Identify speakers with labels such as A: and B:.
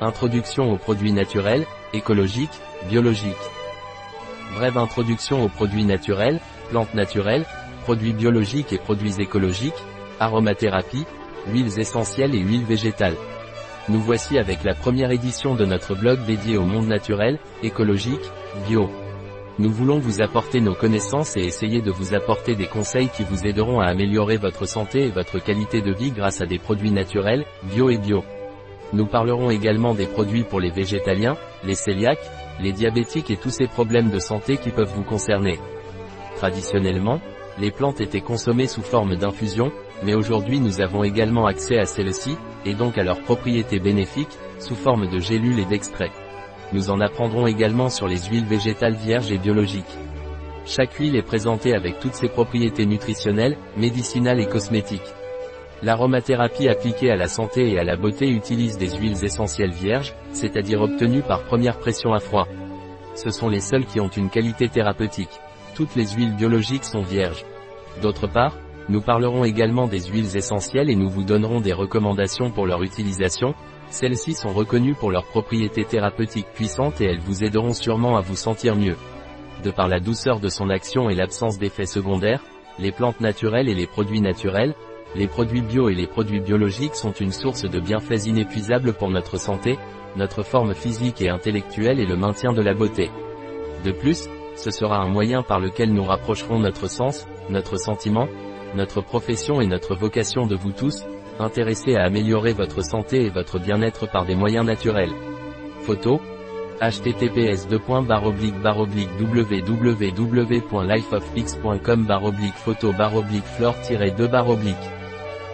A: Introduction aux produits naturels, écologiques, biologiques. Brève introduction aux produits naturels, plantes naturelles, produits biologiques et produits écologiques, aromathérapie, huiles essentielles et huiles végétales. Nous voici avec la première édition de notre blog dédié au monde naturel, écologique, bio. Nous voulons vous apporter nos connaissances et essayer de vous apporter des conseils qui vous aideront à améliorer votre santé et votre qualité de vie grâce à des produits naturels, bio et bio. Nous parlerons également des produits pour les végétaliens, les cœliaques, les diabétiques et tous ces problèmes de santé qui peuvent vous concerner. Traditionnellement, les plantes étaient consommées sous forme d'infusion, mais aujourd'hui nous avons également accès à celles-ci, et donc à leurs propriétés bénéfiques, sous forme de gélules et d'extraits. Nous en apprendrons également sur les huiles végétales vierges et biologiques. Chaque huile est présentée avec toutes ses propriétés nutritionnelles, médicinales et cosmétiques. L'aromathérapie appliquée à la santé et à la beauté utilise des huiles essentielles vierges, c'est-à-dire obtenues par première pression à froid. Ce sont les seules qui ont une qualité thérapeutique. Toutes les huiles biologiques sont vierges. D'autre part, nous parlerons également des huiles essentielles et nous vous donnerons des recommandations pour leur utilisation. Celles-ci sont reconnues pour leurs propriétés thérapeutiques puissantes et elles vous aideront sûrement à vous sentir mieux. De par la douceur de son action et l'absence d'effets secondaires, les plantes naturelles et les produits naturels, les produits bio et les produits biologiques sont une source de bienfaits inépuisables pour notre santé, notre forme physique et intellectuelle et le maintien de la beauté. De plus, ce sera un moyen par lequel nous rapprocherons notre sens, notre sentiment, notre profession et notre vocation de vous tous, intéressés à améliorer votre santé et votre bien-être par des moyens naturels. Photo https www.lifeofpix.com photo flore 2